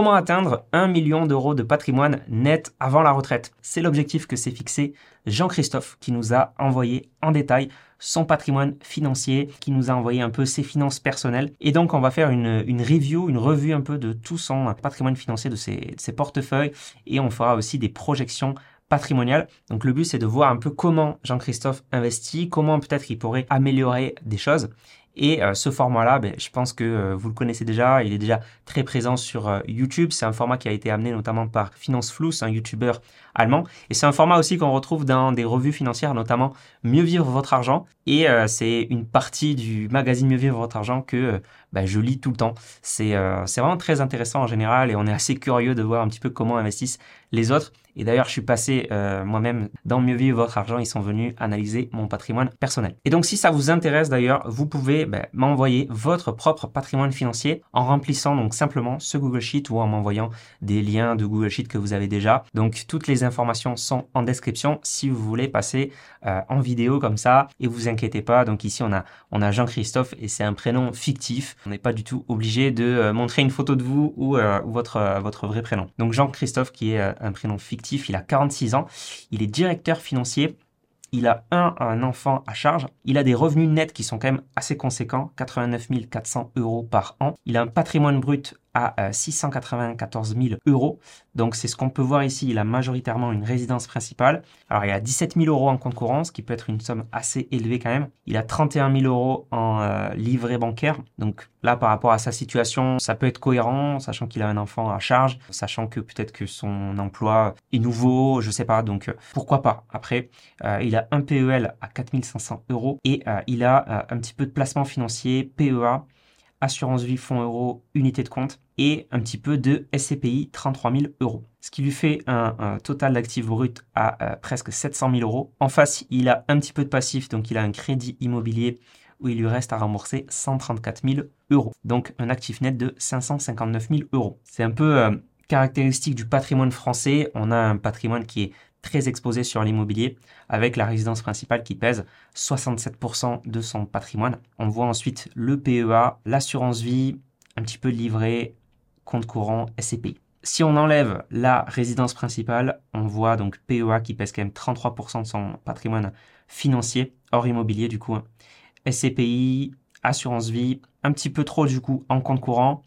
Comment atteindre 1 million d'euros de patrimoine net avant la retraite? C'est l'objectif que s'est fixé Jean-Christophe qui nous a envoyé en détail son patrimoine financier, qui nous a envoyé un peu ses finances personnelles. Et donc on va faire une, review, une revue un peu de tout son patrimoine financier, de ses, portefeuilles, et on fera aussi des projections patrimoniales. Donc le but c'est de voir un peu comment Jean-Christophe investit, comment peut-être il pourrait améliorer des choses. Et euh, ce format-là, ben, je pense que euh, vous le connaissez déjà, il est déjà très présent sur euh, YouTube. C'est un format qui a été amené notamment par Finance Fluss, un YouTuber allemand. Et c'est un format aussi qu'on retrouve dans des revues financières, notamment Mieux vivre votre argent. Et c'est une partie du magazine Mieux vivre votre argent que ben, je lis tout le temps. C'est vraiment très intéressant en général et on est assez curieux de voir un petit peu comment investissent les autres. Et d'ailleurs, je suis passé moi-même dans Mieux vivre votre argent. Ils sont venus analyser mon patrimoine personnel. Et donc, si ça vous intéresse d'ailleurs, vous pouvez ben, m'envoyer votre propre patrimoine financier en remplissant donc simplement ce Google Sheet ou en m'envoyant des liens de Google Sheet que vous avez déjà. Donc toutes les informations sont en description si vous voulez passer euh, en vidéo comme ça et vous inquiétez pas. Donc ici on a on a Jean-Christophe et c'est un prénom fictif. On n'est pas du tout obligé de euh, montrer une photo de vous ou, euh, votre votre vrai prénom. Donc Jean-Christophe qui est un prénom fictif, il a 46 ans, il est directeur financier il a un, un enfant à charge, il a des revenus nets qui sont quand même assez conséquents, 89 400 euros par an, il a un patrimoine brut à 694 000 euros. Donc c'est ce qu'on peut voir ici. Il a majoritairement une résidence principale. Alors il a 17 000 euros en compte courant, ce qui peut être une somme assez élevée quand même. Il a 31 000 euros en euh, livret bancaire. Donc là, par rapport à sa situation, ça peut être cohérent, sachant qu'il a un enfant à charge, sachant que peut-être que son emploi est nouveau, je sais pas. Donc euh, pourquoi pas? Après, euh, il a un PEL à 4 500 euros et il a un petit peu de placement financier, PEA assurance vie, fonds euros, unité de compte et un petit peu de SCPI 33 000 euros. Ce qui lui fait un, total d'actifs bruts à euh, presque 700 000 euros. En face, il a un petit peu de passif, donc il a un crédit immobilier où il lui reste à rembourser 134 000 euros. Donc un actif net de 559 000 euros. C'est un peu euh, caractéristique du patrimoine français. On a un patrimoine qui est très exposé sur l'immobilier, avec la résidence principale qui pèse 67% de son patrimoine. On voit ensuite le PEA, l'assurance vie, un petit peu de livret, compte courant, SCPI. Si on enlève la résidence principale, on voit donc PEA qui pèse quand même 33% de son patrimoine financier, hors immobilier du coup. Hein. SCPI, assurance vie, un petit peu trop du coup en compte courant,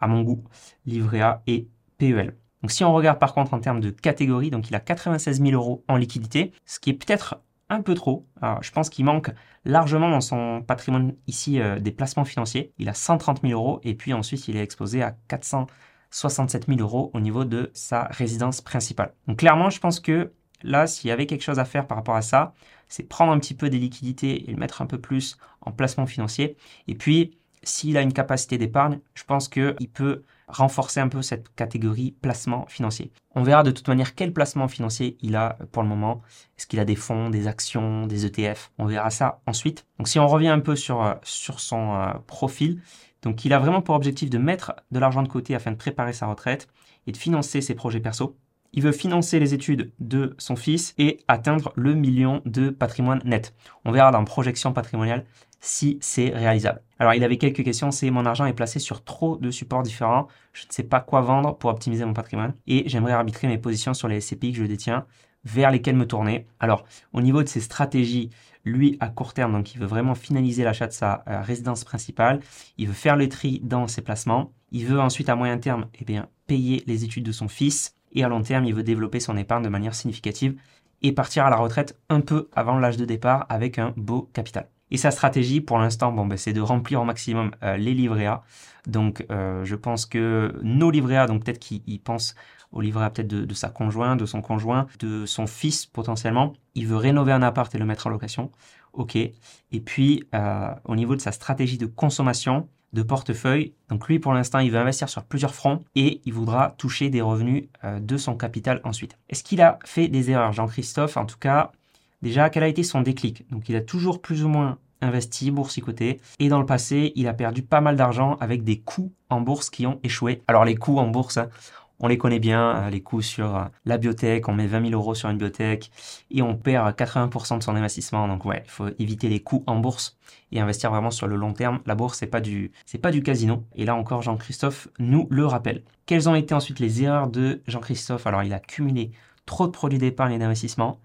à mon goût, livret A et PEL. Donc si on regarde par contre en termes de catégorie, donc il a 96 000 euros en liquidité, ce qui est peut-être un peu trop. je pense qu'il manque largement dans son patrimoine ici euh, des placements financiers. Il a 130 000 euros et puis ensuite il est exposé à 467 000 euros au niveau de sa résidence principale. Donc clairement, je pense que là, s'il y avait quelque chose à faire par rapport à ça, c'est prendre un petit peu des liquidités et le mettre un peu plus en placement financier. Et puis, s'il a une capacité d'épargne, je pense qu'il peut renforcer un peu cette catégorie placement financier. On verra de toute manière quel placement financier il a pour le moment. Est-ce qu'il a des fonds, des actions, des ETF On verra ça ensuite. Donc si on revient un peu sur, euh, sur son euh, profil, donc il a vraiment pour objectif de mettre de l'argent de côté afin de préparer sa retraite et de financer ses projets perso. Il veut financer les études de son fils et atteindre le million de patrimoine net. On verra dans projection patrimoniale si c'est réalisable. Alors il avait quelques questions, c'est mon argent est placé sur trop de supports différents, je ne sais pas quoi vendre pour optimiser mon patrimoine et j'aimerais arbitrer mes positions sur les SCPI que je détiens vers lesquels me tourner. Alors, au niveau de ses stratégies, lui, à court terme, donc il veut vraiment finaliser l'achat de sa euh, résidence principale, il veut faire le tri dans ses placements, il veut ensuite, à moyen terme, eh payer les études de son fils, et à long terme, il veut développer son épargne de manière significative et partir à la retraite un peu avant l'âge de départ avec un beau capital. Et sa stratégie, pour l'instant, bon, ben, c'est de remplir au maximum euh, les livrets. Donc, euh, je pense que nos livrets donc peut-être qu'il pense au livret peut-être de, sa conjointe, de son conjoint, de son fils potentiellement. Il veut rénover un appart et le mettre en location. OK. Et puis, euh, au niveau de sa stratégie de consommation, de portefeuille. Donc lui, pour l'instant, il veut investir sur plusieurs fronts et il voudra toucher des revenus de son capital ensuite. Est-ce qu'il a fait des erreurs, Jean-Christophe? En tout cas, Déjà, quel a été son déclic? Donc, il a toujours plus ou moins investi, boursicoté, et dans le passé, il a perdu pas mal d'argent avec des coups en bourse qui ont échoué. Alors, les coups en bourse, hein, On les connaît bien, euh, les coûts sur euh, la biotech. On met 20 000 euros sur une biotech et on perd 80% de son investissement. Donc ouais, il faut éviter les coûts en bourse et investir vraiment sur le long terme. La bourse, c'est pas du, c'est pas du casino. Et là encore, Jean-Christophe nous le rappelle. Quelles ont été ensuite les erreurs de Jean-Christophe? Alors, il a cumulé trop de produits d'épargne et d'investissement.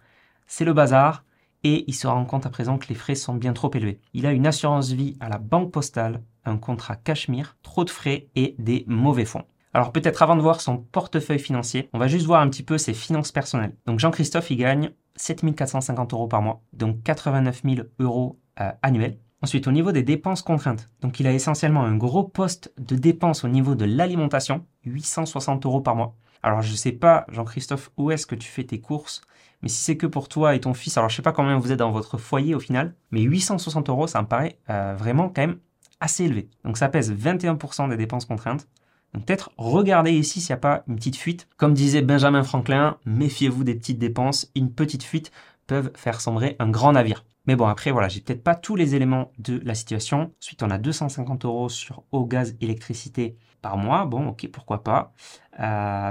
C'est le bazar et il se rend compte à présent que les frais sont bien trop élevés. Il a une assurance vie à la banque postale, un contrat Cachemire, trop de frais et des mauvais fonds. Alors peut-être avant de voir son portefeuille financier, on va juste voir un petit peu ses finances personnelles. Donc Jean-Christophe, il gagne 7450 euros par mois, donc 89 000 euros euh, annuels. Ensuite, au niveau des dépenses contraintes, donc il a essentiellement un gros poste de dépenses au niveau de l'alimentation, 860 euros par mois. Alors je sais pas, Jean-Christophe, où est-ce que tu fais tes courses mais si c'est que pour toi et ton fils, alors je sais pas combien vous êtes dans votre foyer au final, mais 860 euros, ça me paraît euh, vraiment quand même assez élevé. Donc ça pèse 21% des dépenses contraintes. Donc peut-être regardez ici s'il n'y a pas une petite fuite. Comme disait Benjamin Franklin, méfiez-vous des petites dépenses. Une petite fuite peuvent faire sombrer un grand navire. Mais bon, après, voilà, j'ai peut-être pas tous les éléments de la situation. Ensuite, on a 250 euros sur eau, gaz, électricité par mois. Bon, ok, pourquoi pas.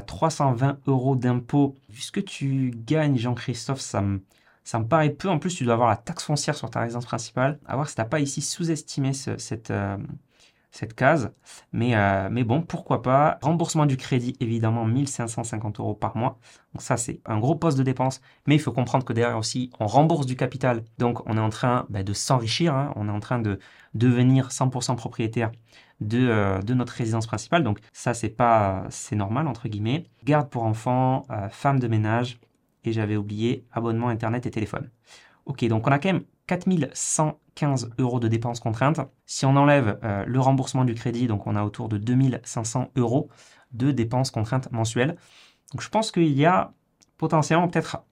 320 euh, euros d'impôt. Vu ce que tu gagnes, Jean-Christophe, ça me, ça me paraît peu. En plus, tu dois avoir la taxe foncière sur ta résidence principale. À voir si tu n'as pas ici sous-estimé cette, euh, cette case. Mais, euh, mais bon, pourquoi pas. Remboursement du crédit, évidemment, 1550 euros par mois. Donc ça, c'est un gros poste de dépense. Mais il faut comprendre que derrière aussi, on rembourse du capital. Donc on est en train bah, de s'enrichir. Hein. On est en train de devenir 100% propriétaire de, euh, de, notre résidence principale. Donc ça, c'est pas, c'est normal, entre guillemets. Garde pour enfants, euh, femme de ménage. Et j'avais oublié abonnement Internet et téléphone. Ok, donc on a quand même 4115 euros de dépenses contraintes. Si on enlève euh, le remboursement du crédit, donc on a autour de 2500 euros de dépenses contraintes mensuelles. Donc je pense qu'il y a potentiellement peut-être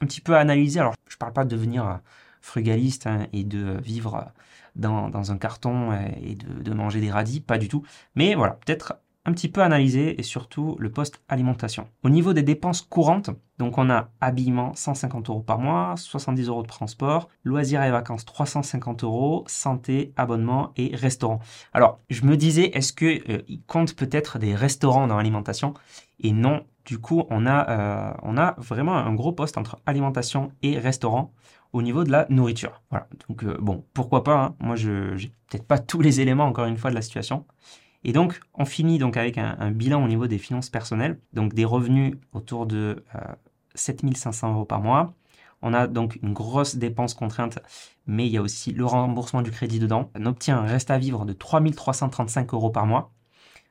un petit peu à analyser. Alors je ne parle pas de devenir frugaliste hein, et de vivre dans, un carton et de, manger des radis, pas du tout. Mais voilà, peut-être un petit peu analyser et surtout le poste alimentation. Au niveau des dépenses courantes, donc on a habillement 150 euros par mois, 70 euros de transport, loisirs et vacances 350 euros, santé, abonnement et restaurant. Alors je me disais, est-ce qu'il euh, compte peut-être des restaurants dans l'alimentation? Et non, du coup on a, euh, on a vraiment un gros poste entre alimentation et restaurant au niveau de la nourriture. Voilà, donc euh, bon, pourquoi pas, hein. moi je n'ai peut-être pas tous les éléments encore une fois de la situation. Et donc, on finit donc avec un, bilan au niveau des finances personnelles, donc des revenus autour de 7500 euh, euros par mois. On a donc une grosse dépense contrainte, mais il y a aussi le remboursement du crédit dedans. On obtient un reste à vivre de 3335 euros par mois.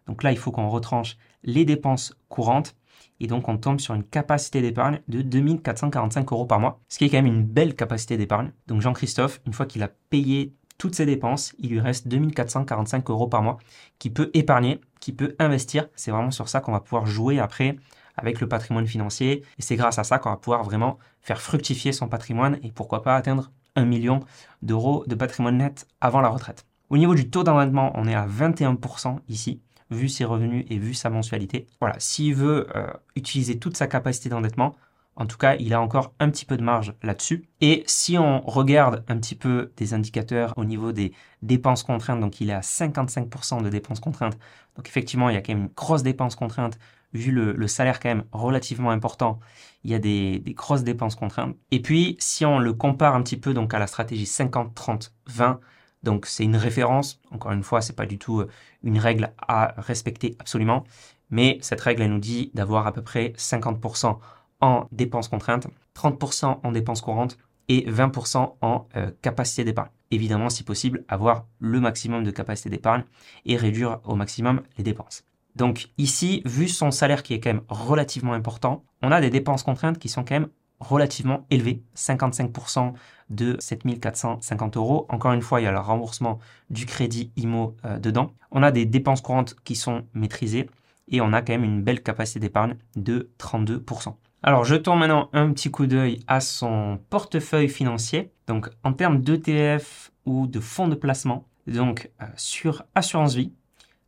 Donc là, il faut qu'on retranche les dépenses courantes. Et donc, on tombe sur une capacité d'épargne de 2445 euros par mois, ce qui est quand même une belle capacité d'épargne. Donc, Jean-Christophe, une fois qu'il a payé toutes ses dépenses, il lui reste 2445 euros par mois qui peut épargner, qui peut investir. C'est vraiment sur ça qu'on va pouvoir jouer après avec le patrimoine financier. Et c'est grâce à ça qu'on va pouvoir vraiment faire fructifier son patrimoine et pourquoi pas atteindre un million d'euros de patrimoine net avant la retraite. Au niveau du taux d'endettement, on est à 21% ici, vu ses revenus et vu sa mensualité. Voilà, s'il veut euh, utiliser toute sa capacité d'endettement, en tout cas, il a encore un petit peu de marge là-dessus. Et si on regarde un petit peu des indicateurs au niveau des dépenses contraintes, donc il est à 55% de dépenses contraintes. Donc effectivement, il y a quand même une grosse dépense contrainte. Vu le, salaire quand même relativement important, il y a des, grosses dépenses contraintes. Et puis, si on le compare un petit peu donc à la stratégie 50-30-20, donc c'est une référence. Encore une fois, c'est pas du tout euh, une règle à respecter absolument, mais cette règle elle nous dit d'avoir à peu près 50% en dépenses contraintes, 30% en dépenses courantes et 20% en euh, capacité d'épargne. Évidemment, si possible, avoir le maximum de capacité d'épargne et réduire au maximum les dépenses. Donc ici, vu son salaire qui est quand même relativement important, on a des dépenses contraintes qui sont quand même relativement élevées, 55% de 7450 euros. Encore une fois, il y a le remboursement du crédit IMO euh, dedans. On a des dépenses courantes qui sont maîtrisées et on a quand même une belle capacité d'épargne de 32%. Alors, jetons maintenant un petit coup d'œil à son portefeuille financier. Donc, en termes d'ETF ou de fonds de placement, donc euh, sur assurance vie,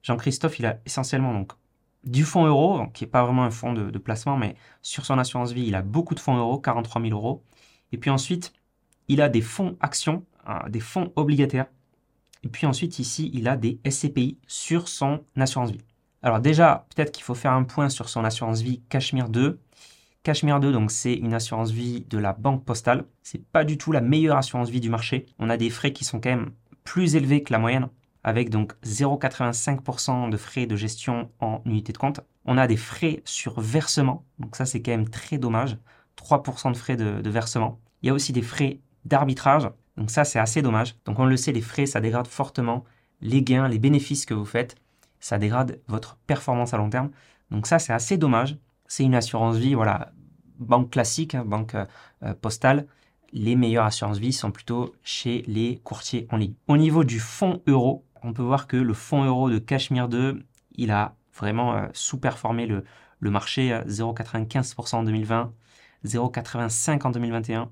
Jean-Christophe, il a essentiellement donc du fonds euro, qui n'est pas vraiment un fonds de, placement, mais sur son assurance vie, il a beaucoup de fonds euros, 43 000 euros. Et puis ensuite, il a des fonds actions, euh, des fonds obligataires. Et puis ensuite, ici, il a des SCPI sur son assurance vie. Alors déjà, peut-être qu'il faut faire un point sur son assurance vie Cachemire 2. Cachemire 2, donc c'est une assurance vie de la Banque Postale. C'est pas du tout la meilleure assurance vie du marché. On a des frais qui sont quand même plus élevés que la moyenne, avec donc 0,85% de frais de gestion en unité de compte. On a des frais sur versement, donc ça c'est quand même très dommage. 3% de frais de, versement. Il y a aussi des frais d'arbitrage, donc ça c'est assez dommage. Donc on le sait, les frais ça dégrade fortement les gains, les bénéfices que vous faites, ça dégrade votre performance à long terme. Donc ça c'est assez dommage. C'est une assurance vie, voilà, banque classique, hein, banque euh, postale. Les meilleures assurances vie sont plutôt chez les courtiers en ligne. Au niveau du fonds euro, on peut voir que le fonds euro de Cachemire 2, il a vraiment euh, sous-performé le, marché, 0,95% en 2020, 0,85 en 2021,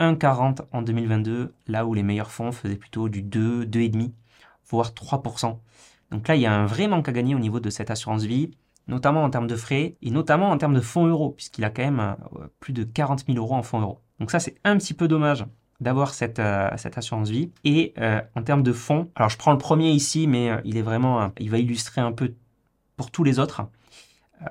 1,40 en 2022, là où les meilleurs fonds faisaient plutôt du 2, 2,5, voire 3%. Donc là, il y a un vrai manque à gagner au niveau de cette assurance vie, notamment en termes de frais et notamment en termes de fonds euros, puisqu'il a quand même euh, plus de 40 000 euros en fonds euros. Donc ça, c'est un petit peu dommage d'avoir cette, euh, cette assurance vie. Et euh, en termes de fonds, alors je prends le premier ici, mais il est vraiment, il va illustrer un peu pour tous les autres.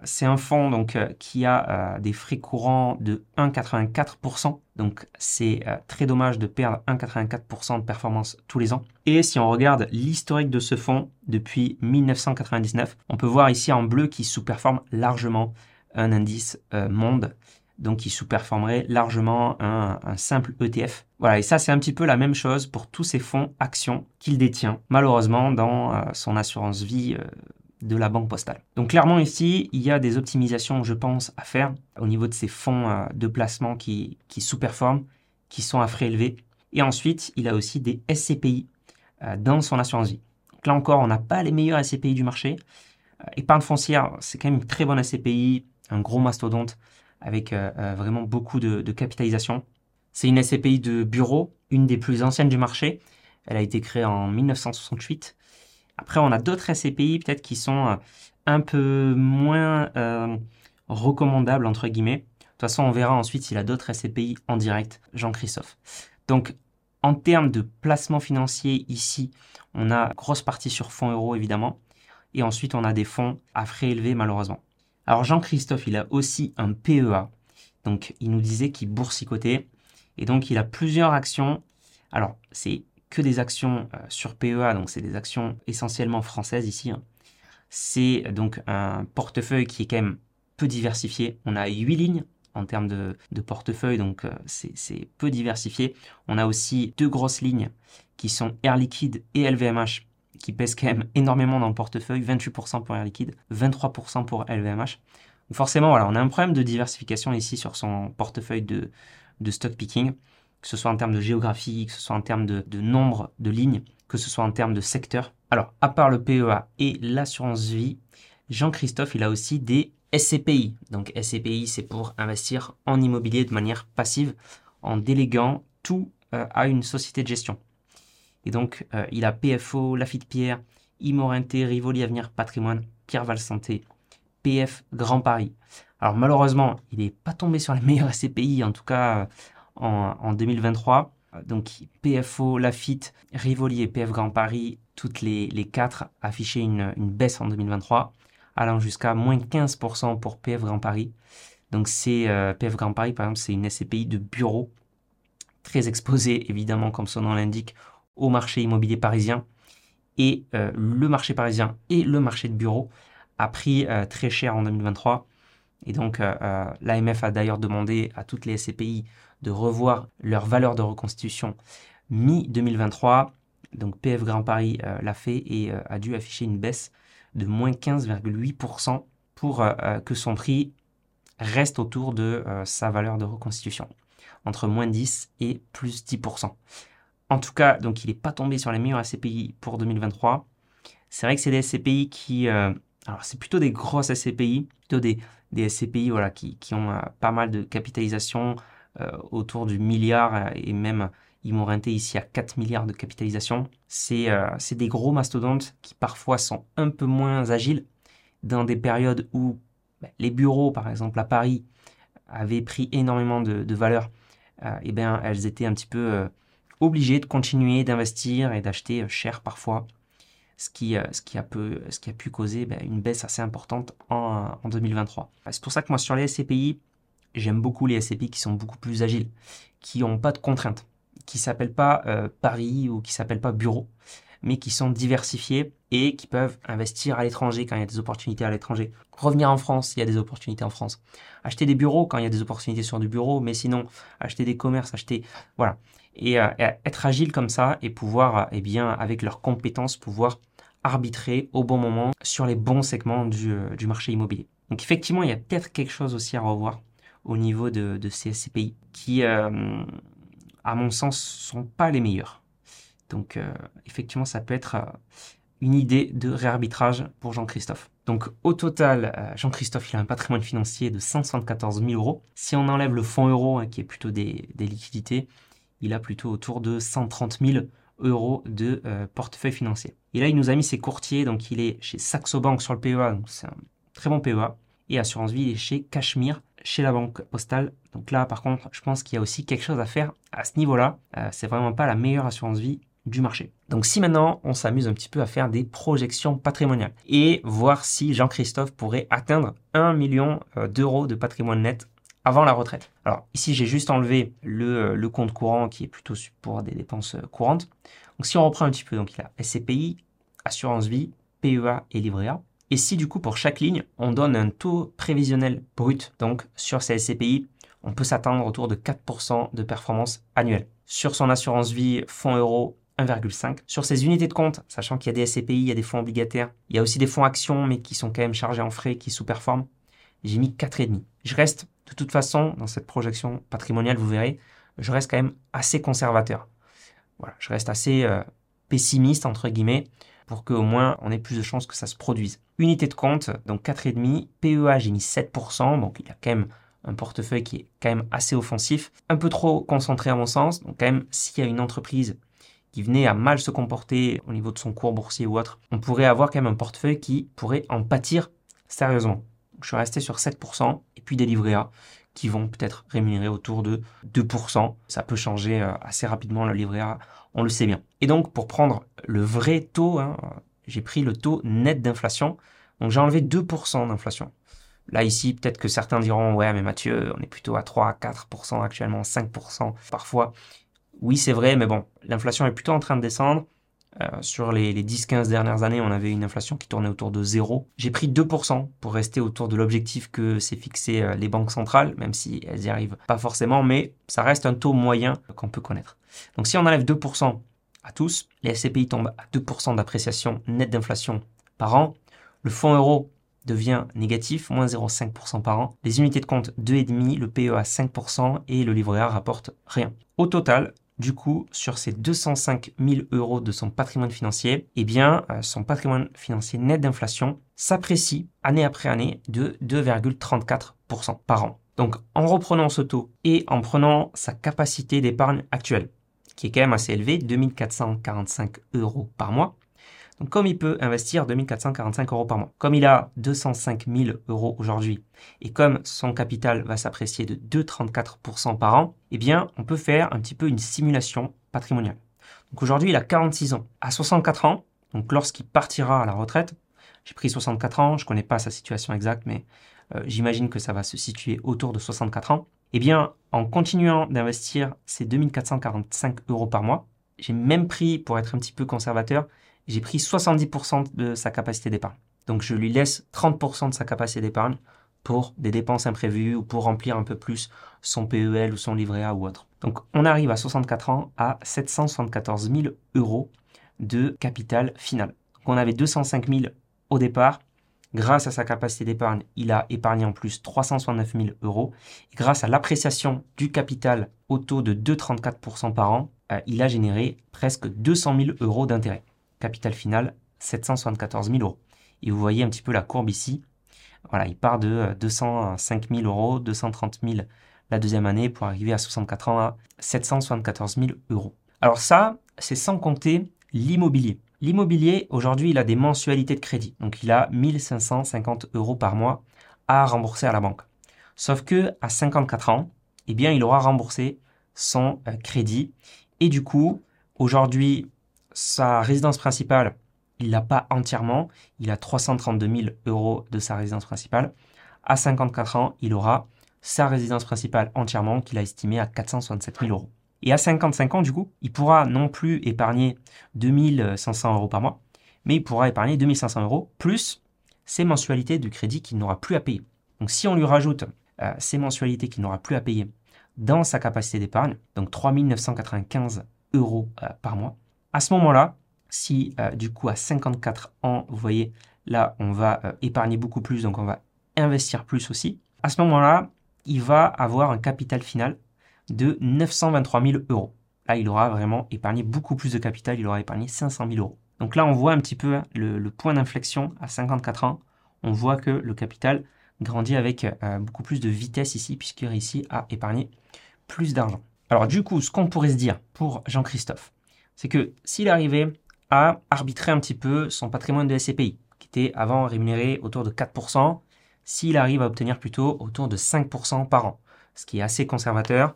C'est un fonds donc, euh, qui a euh, des frais courants de 1,84%. Donc c'est euh, très dommage de perdre 1,84% de performance tous les ans. Et si on regarde l'historique de ce fonds depuis 1999, on peut voir ici en bleu qu'il sous-performe largement un indice monde. Donc il sous-performerait largement un, simple ETF. Voilà, et ça c'est un petit peu la même chose pour tous ces fonds actions qu'il détient. Malheureusement, dans son assurance vie de la banque postale. Donc clairement ici, il y a des optimisations, je pense, à faire au niveau de ces fonds euh, de placement qui, qui sous-performent, qui sont à frais élevés. Et ensuite, il a aussi des SCPI euh, dans son assurance vie. Donc là encore, on n'a pas les meilleurs SCPI du marché. Euh, épargne foncière, c'est quand même une très bonne SCPI, un gros mastodonte avec vraiment beaucoup de, capitalisation. C'est une SCPI de bureau, une des plus anciennes du marché. Elle a été créée en 1968 après, on a d'autres SCPI peut-être qui sont euh, un peu moins euh, recommandables, entre guillemets. De toute façon, on verra ensuite s'il a d'autres SCPI en direct, Jean-Christophe. Donc, en termes de placement financier, ici, on a grosse partie sur fonds euros, évidemment. Et ensuite, on a des fonds à frais élevés, malheureusement. Alors, Jean-Christophe, il a aussi un PEA. Donc, il nous disait qu'il boursicotait. Et donc, il a plusieurs actions. Alors, c'est que des actions euh, sur PEA, donc c'est des actions essentiellement françaises ici. Hein. C'est donc un portefeuille qui est quand même peu diversifié. On a 8 lignes en termes de, portefeuille, donc euh, c'est peu diversifié. On a aussi deux grosses lignes qui sont Air Liquide et LVMH qui pèsent quand même énormément dans le portefeuille, 28% pour Air Liquide, 23% pour LVMH. forcément, voilà, on a un problème de diversification ici sur son portefeuille de, de stock picking que ce soit en termes de géographie, que ce soit en termes de, nombre de lignes, que ce soit en termes de secteur. Alors, à part le PEA et l'assurance vie, Jean-Christophe, il a aussi des SCPI. Donc SCPI, c'est pour investir en immobilier de manière passive en déléguant tout euh, à une société de gestion. Et donc, euh, il a PFO, Lafitte Pierre, Imorenté, Rivoli Avenir Patrimoine, Pierre Val Santé, PF Grand Paris. Alors malheureusement, il n'est pas tombé sur les meilleurs SCPI, en tout cas en, 2023. Donc PFO, Lafitte, Rivoli et PF Grand Paris, toutes les, les quatre affichaient une, baisse en 2023, allant jusqu'à moins 15% pour PF Grand Paris. Donc c'est euh, PF Grand Paris, par exemple, c'est une SCPI de bureau, très exposée évidemment, comme son nom l'indique, au marché immobilier parisien. Et euh, le marché parisien et le marché de bureau a pris euh, très cher en 2023. Et donc l'AMF a d'ailleurs demandé à toutes les SCPI de revoir leur valeur de reconstitution mi-2023. Donc PF Grand Paris euh, l'a fait et euh, a dû afficher une baisse de moins 15,8% pour euh, que son prix reste autour de sa valeur de reconstitution, entre moins 10 et plus 10%. En tout cas, donc il n'est pas tombé sur les meilleurs SCPI pour 2023. C'est vrai que c'est des SCPI qui... alors c'est plutôt des grosses SCPI, plutôt des, SCPI voilà, qui, ont pas mal de capitalisation, euh, autour du milliard euh, et même ils m'ont renté ici à 4 milliards de capitalisation. Euh, c'est des gros mastodontes qui parfois sont un peu moins agiles dans des périodes où ben, les bureaux, par exemple à Paris, avaient pris énormément de, valeur. et bien, elles étaient un petit peu obligées de continuer d'investir et d'acheter cher parfois. ce qui, ce qui, a, peu, ce qui a pu causer ben, une baisse assez importante en, en 2023. C'est pour ça que moi, sur les SCPI, j'aime beaucoup les SCPI qui sont beaucoup plus agiles, qui n'ont pas de contraintes, qui ne s'appellent pas Paris ou qui ne s'appellent pas bureau, mais qui sont diversifiés et qui peuvent investir à l'étranger quand il y a des opportunités à l'étranger. Revenir en France, il y a des opportunités en France. Acheter des bureaux quand il y a des opportunités sur du bureau, mais sinon, acheter des commerces, acheter... Voilà. Et, euh, être agile comme ça et pouvoir, euh, eh bien, avec leurs compétences, pouvoir arbitrer au bon moment sur les bons segments du, euh, du marché immobilier. Donc effectivement, il y a peut-être quelque chose aussi à revoir au niveau de, de ces qui, à mon sens, sont pas les meilleurs. Donc effectivement, ça peut être une idée de réarbitrage pour Jean-Christophe. Donc au total, Jean-Christophe, il a un patrimoine financier de 174 000 euros. Si on enlève le fonds euro, hein, qui est plutôt des, liquidités, il a plutôt autour de 130 000 euros de euh, portefeuille financier. Et là, il nous a mis ses courtiers, donc il est chez Saxo Bank sur le PEA, donc c'est un très bon PEA. Et Assurance Vie, il est chez Cachemire, chez la banque postale. Donc là, par contre, je pense qu'il y a aussi quelque chose à faire à ce niveau-là. Euh, c'est vraiment pas la meilleure assurance vie du marché. Donc si maintenant on s'amuse un petit peu à faire des projections patrimoniales et voir si Jean-Christophe pourrait atteindre 1 million euh, d'euros de patrimoine net avant la retraite. Alors ici j'ai juste enlevé le, euh, le, compte courant qui est plutôt pour des dépenses euh, courantes. Donc si on reprend un petit peu, donc il a SCPI, assurance vie, PEA et livret A. Et si du coup pour chaque ligne on donne un taux prévisionnel brut, donc sur ces SCPI, on peut s'attendre autour de 4% de performance annuelle. Sur son assurance vie, fonds euro 1,5. Sur ces unités de compte, sachant qu'il y a des SCPI, il y a des fonds obligataires, il y a aussi des fonds actions, mais qui sont quand même chargés en frais, qui sous-performent, j'ai mis 4,5. Je reste, de toute façon, dans cette projection patrimoniale, vous verrez, je reste quand même assez conservateur. Voilà, je reste assez euh, pessimiste, entre guillemets, pour qu'au moins on ait plus de chances que ça se produise. Unité de compte, donc 4,5. PEA, j'ai mis 7%, donc il y a quand même un portefeuille qui est quand même assez offensif, un peu trop concentré à mon sens. Donc quand même, s'il y a une entreprise qui venait à mal se comporter au niveau de son cours boursier ou autre, on pourrait avoir quand même un portefeuille qui pourrait en pâtir sérieusement. Je suis resté sur 7% et puis des livrets A qui vont peut-être rémunérer autour de 2%. Ça peut changer euh, assez rapidement le livret A, on le sait bien. Et donc pour prendre le vrai taux, hein, j'ai pris le taux net d'inflation. Donc j'ai enlevé 2% d'inflation. Là, ici, peut-être que certains diront, ouais, mais Mathieu, on est plutôt à 3 à 4% actuellement, 5% parfois. Oui, c'est vrai, mais bon, l'inflation est plutôt en train de descendre. Euh, sur les, 10-15 dernières années, on avait une inflation qui tournait autour de zéro. J'ai pris 2% pour rester autour de l'objectif que s'est fixé euh, les banques centrales, même si elles n'y arrivent pas forcément, mais ça reste un taux moyen qu'on peut connaître. Donc si on enlève 2% à tous, les SCPI tombent à 2% d'appréciation nette d'inflation par an. Le fonds euro devient négatif, moins 0,5% par an. Les unités de compte 2,5%, le PEA 5% et le livret A rapporte rien. Au total, du coup, sur ces 205 000 euros de son patrimoine financier, eh bien, euh, son patrimoine financier net d'inflation s'apprécie année après année de 2,34% par an. Donc, en reprenant ce taux et en prenant sa capacité d'épargne actuelle, qui est quand même assez élevée, 2445 euros par mois, donc comme il peut investir 2445 euros par mois, comme il a 205 000 euros aujourd'hui, et comme son capital va s'apprécier de 2,34% par an, eh bien on peut faire un petit peu une simulation patrimoniale. Donc aujourd'hui il a 46 ans. À 64 ans, donc lorsqu'il partira à la retraite, j'ai pris 64 ans, je ne connais pas sa situation exacte, mais euh, j'imagine que ça va se situer autour de 64 ans. Eh bien, en continuant d'investir ces 2445 euros par mois, j'ai même pris, pour être un petit peu conservateur, j'ai pris 70% de sa capacité d'épargne. Donc je lui laisse 30% de sa capacité d'épargne pour des dépenses imprévues ou pour remplir un peu plus son PEL ou son livret A ou autre. Donc on arrive à 64 ans à 774 000 euros de capital final. Donc on avait 205 000 au départ. Grâce à sa capacité d'épargne, il a épargné en plus 369 000 euros. Grâce à l'appréciation du capital au taux de 2,34% par an, euh, il a généré presque 200 000 euros d'intérêt capital final 774 000 euros. Et vous voyez un petit peu la courbe ici. Voilà, il part de 205 000 euros, 230 000 la deuxième année pour arriver à 64 ans à 774 000 euros. Alors ça, c'est sans compter l'immobilier. L'immobilier, aujourd'hui, il a des mensualités de crédit. Donc il a 1550 euros par mois à rembourser à la banque. Sauf que à 54 ans, eh bien, il aura remboursé son euh, crédit. Et du coup, aujourd'hui, sa résidence principale, il l'a pas entièrement, il a 332 000 euros de sa résidence principale. À 54 ans, il aura sa résidence principale entièrement qu'il a estimée à 467 000 euros. Et à 55 ans, du coup, il pourra non plus épargner 2500 euros par mois, mais il pourra épargner 2500 euros plus ses mensualités de crédit qu'il n'aura plus à payer. Donc si on lui rajoute euh, ces mensualités qu'il n'aura plus à payer dans sa capacité d'épargne, donc 3995 euros euh, par mois, à ce moment-là, si euh, du coup à 54 ans, vous voyez, là on va épargner beaucoup plus, donc on va investir plus aussi, à ce moment-là, il va avoir un capital final de 923 000 euros. Là, il aura vraiment épargné beaucoup plus de capital, il aura épargné 500 000 euros. Donc là, on voit un petit peu hein, le, point d'inflexion à 54 ans. On voit que le capital grandit avec euh, beaucoup plus de vitesse ici, puisqu'il réussit à épargner plus d'argent. Alors du coup, ce qu'on pourrait se dire pour Jean-Christophe, c'est que s'il arrivait à arbitrer un petit peu son patrimoine de SCPI, qui était avant rémunéré autour de 4%, s'il arrive à obtenir plutôt autour de 5% par an, ce qui est assez conservateur,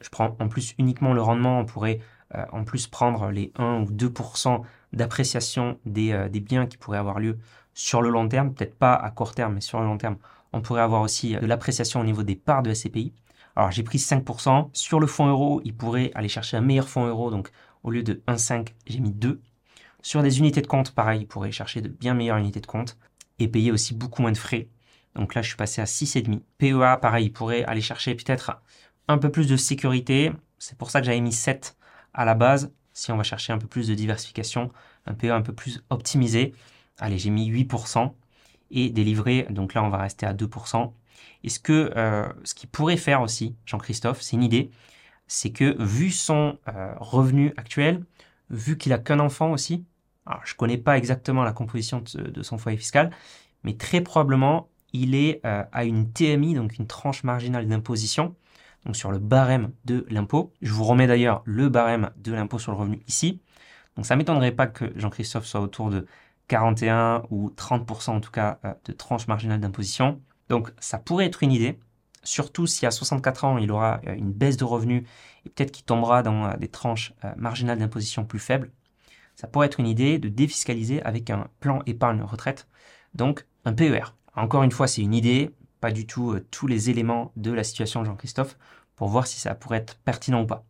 je prends en plus uniquement le rendement, on pourrait euh, en plus prendre les 1 ou 2% d'appréciation euh, des, biens qui pourraient avoir lieu sur le long terme, peut-être pas à court terme, mais sur le long terme. On pourrait avoir aussi euh, de l'appréciation au niveau des parts de SCPI. Alors j'ai pris 5%. Sur le fonds euro, il pourrait aller chercher un meilleur fonds euro, donc au lieu de 1,5, j'ai mis 2. Sur des unités de compte, pareil, il pourrait chercher de bien meilleures unités de compte et payer aussi beaucoup moins de frais. Donc là, je suis passé à 6,5. PEA, pareil, il pourrait aller chercher peut-être un peu plus de sécurité. C'est pour ça que j'avais mis 7 à la base. Si on va chercher un peu plus de diversification, un PE un peu plus optimisé, allez, j'ai mis 8% et délivré, donc là on va rester à 2%. Et ce que euh, ce qu'il pourrait faire aussi, Jean-Christophe, c'est une idée, c'est que vu son euh, revenu actuel, vu qu'il a qu'un enfant aussi, alors je connais pas exactement la composition de, son foyer fiscal, mais très probablement il est euh, à une TMI, donc une tranche marginale d'imposition, donc sur le barème de l'impôt. Je vous remets d'ailleurs le barème de l'impôt sur le revenu ici. Donc ça ne m'étonnerait pas que Jean-Christophe soit autour de 41 ou 30% en tout cas euh, de tranche marginale d'imposition. Donc ça pourrait être une idée, surtout si à 64 ans il aura euh, une baisse de revenus et peut-être qu'il tombera dans euh, des tranches marginales d'imposition plus faibles. Ça pourrait être une idée de défiscaliser avec un plan épargne retraite, donc un PER. Encore une fois, c'est une idée, pas du tout euh, tous les éléments de la situation de Jean-Christophe pour voir si ça pourrait être pertinent ou pas.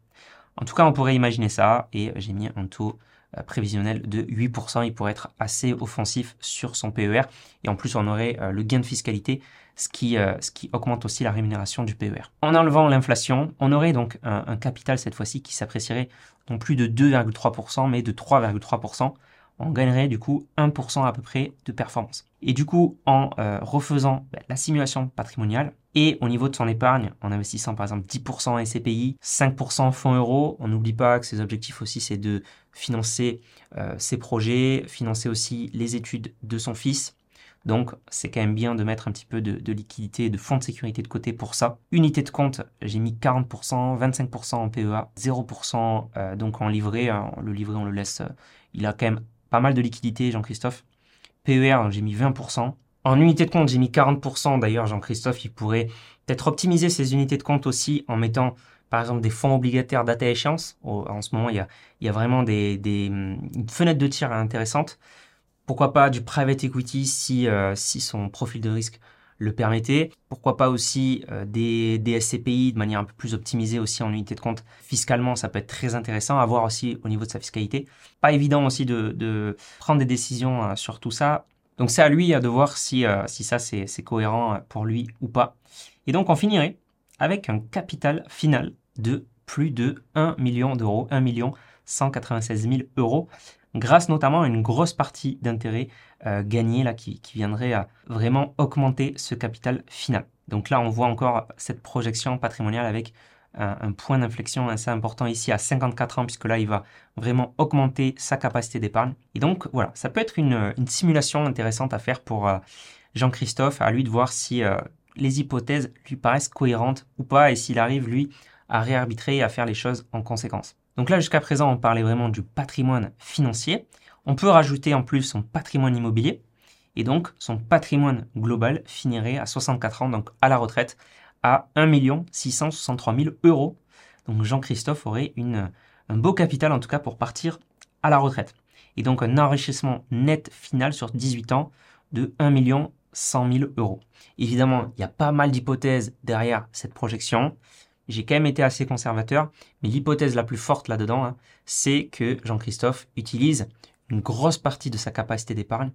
En tout cas, on pourrait imaginer ça et j'ai mis un taux euh, prévisionnel de 8%. Il pourrait être assez offensif sur son PER et en plus, on aurait euh, le gain de fiscalité, ce qui, ce qui augmente aussi la rémunération du PER. En enlevant l'inflation, on aurait donc un, capital cette fois-ci qui s'apprécierait non plus de 2,3% mais de 3,3% on gagnerait du coup 1% à peu près de performance. Et du coup, en euh, refaisant bah, la simulation patrimoniale et au niveau de son épargne, en investissant par exemple 10% en SCPI, 5% fonds euros, on n'oublie pas que ses objectifs aussi c'est de financer euh, ses projets, financer aussi les études de son fils. Donc c'est quand même bien de mettre un petit peu de, liquidité de fonds de sécurité de côté pour ça. Unité de compte, j'ai mis 40%, 25% en PEA, 0% euh, donc en livret. Hein. le livret on le laisse, il a quand même pas mal de liquidité, Jean-Christophe. PER, j'ai mis 20%. En unité de compte, j'ai mis 40%. D'ailleurs, Jean-Christophe, il pourrait peut-être optimiser ses unités de compte aussi en mettant, par exemple, des fonds obligataires data échéance. En ce moment, il y a, vraiment des, des fenêtres de tir intéressantes. Pourquoi pas du private equity si, euh, son profil de risque le permettait. Pourquoi pas aussi euh, des, des, SCPI de manière un peu plus optimisée aussi en unité de compte. Fiscalement, ça peut être très intéressant à voir aussi au niveau de sa fiscalité. Pas évident aussi de, prendre des décisions euh, sur tout ça. Donc c'est à lui de voir si, euh, ça c'est cohérent pour lui ou pas. Et donc on finirait avec un capital final de plus de 1 million d'euros, 1 million 196 000 euros grâce notamment à une grosse partie d'intérêt euh, gagné là, qui, viendrait vraiment augmenter ce capital final. Donc là, on voit encore cette projection patrimoniale avec un, point d'inflexion assez important ici à 54 ans, puisque là, il va vraiment augmenter sa capacité d'épargne. Et donc, voilà, ça peut être une, simulation intéressante à faire pour euh, Jean-Christophe, à lui de voir si euh, les hypothèses lui paraissent cohérentes ou pas, et s'il arrive, lui, à réarbitrer et à faire les choses en conséquence. Donc là, jusqu'à présent, on parlait vraiment du patrimoine financier. On peut rajouter en plus son patrimoine immobilier. Et donc, son patrimoine global finirait à 64 ans, donc à la retraite, à 1 663 000 euros. Donc Jean-Christophe aurait un beau capital, en tout cas, pour partir à la retraite. et donc un enrichissement net final sur 18 ans de 1 million 100 000 euros. Évidemment, il y a pas mal d'hypothèses derrière cette projection. J'ai quand même été assez conservateur, mais l'hypothèse la plus forte là-dedans, hein, c'est que Jean-Christophe utilise une grosse partie de sa capacité d'épargne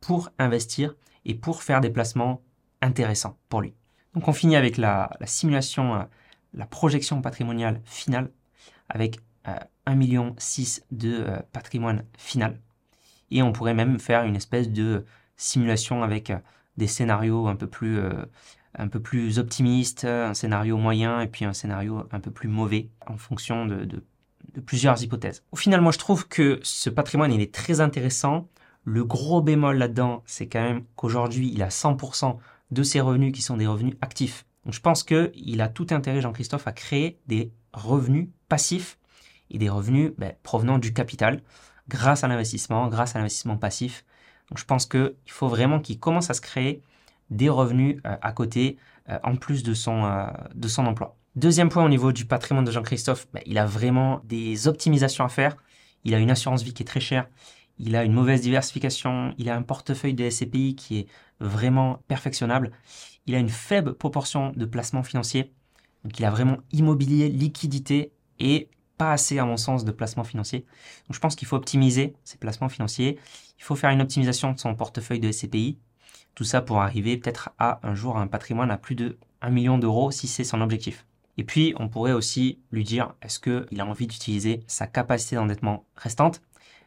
pour investir et pour faire des placements intéressants pour lui. Donc on finit avec la, simulation, euh, la projection patrimoniale finale avec 1,6 euh, million de euh, patrimoine final. Et on pourrait même faire une espèce de simulation avec des scénarios un peu plus un peu plus optimiste, un scénario moyen et puis un scénario un peu plus mauvais en fonction de, plusieurs hypothèses. Au final, moi je trouve que ce patrimoine il est très intéressant. Le gros bémol là-dedans, c'est quand même qu'aujourd'hui il a 100% de ses revenus qui sont des revenus actifs. Donc je pense qu'il a tout intérêt, Jean-Christophe, à créer des revenus passifs et des revenus ben, provenant du capital grâce à l'investissement, grâce à l'investissement passif. Donc je pense qu'il faut vraiment qu'il commence à se créer des revenus euh, à côté euh, en plus de son, euh, de son emploi. Deuxième point au niveau du patrimoine de Jean-Christophe, bah, il a vraiment des optimisations à faire. Il a une assurance vie qui est très chère. Il a une mauvaise diversification. Il a un portefeuille de SCPI qui est vraiment perfectionnable. Il a une faible proportion de placements financiers. Donc il a vraiment immobilier, liquidité et pas assez à mon sens de placements financiers. Donc je pense qu'il faut optimiser ses placements financiers. Il faut faire une optimisation de son portefeuille de SCPI. Tout ça pour arriver peut-être à un jour un patrimoine à plus de 1 million d'euros si c'est son objectif. Et puis, on pourrait aussi lui dire, est-ce qu'il a envie d'utiliser sa capacité d'endettement restante?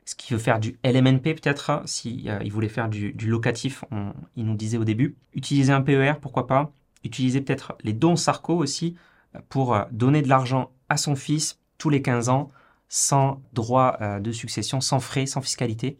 Est-ce qu'il veut faire du LMNP peut-être Si euh, il voulait faire du, locatif, il nous disait au début. Utiliser un PER, pourquoi pas Utiliser peut-être les dons Sarco aussi euh, pour euh, donner de l'argent à son fils tous les 15 ans sans droit de succession, sans frais, sans fiscalité.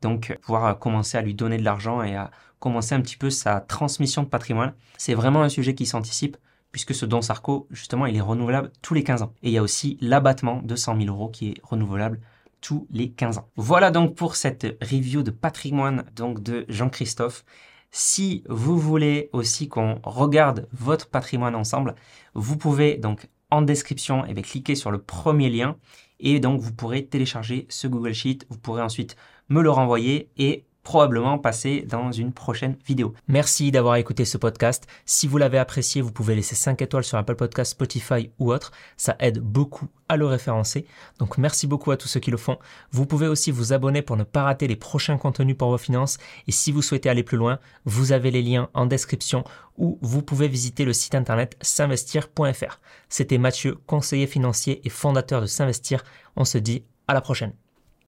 Donc, pouvoir commencer à lui donner de l'argent et à commencer un petit peu sa transmission de patrimoine. C'est vraiment un sujet qui s'anticipe puisque ce don Sarco, justement, il est renouvelable tous les 15 ans. Et il y a aussi l'abattement de 100 000 euros qui est renouvelable tous les 15 ans. Voilà donc pour cette review de patrimoine donc de Jean-Christophe. Si vous voulez aussi qu'on regarde votre patrimoine ensemble, vous pouvez donc en description et eh cliquer sur le premier lien et donc vous pourrez télécharger ce Google Sheet. Vous pourrez ensuite me le renvoyer et probablement passer dans une prochaine vidéo. Merci d'avoir écouté ce podcast. Si vous l'avez apprécié, vous pouvez laisser 5 étoiles sur Apple Podcast, Spotify ou autre. Ça aide beaucoup à le référencer. Donc merci beaucoup à tous ceux qui le font. Vous pouvez aussi vous abonner pour ne pas rater les prochains contenus pour vos finances. Et si vous souhaitez aller plus loin, vous avez les liens en description ou vous pouvez visiter le site internet s'investir.fr. C'était Mathieu, conseiller financier et fondateur de S'investir. On se dit à la prochaine.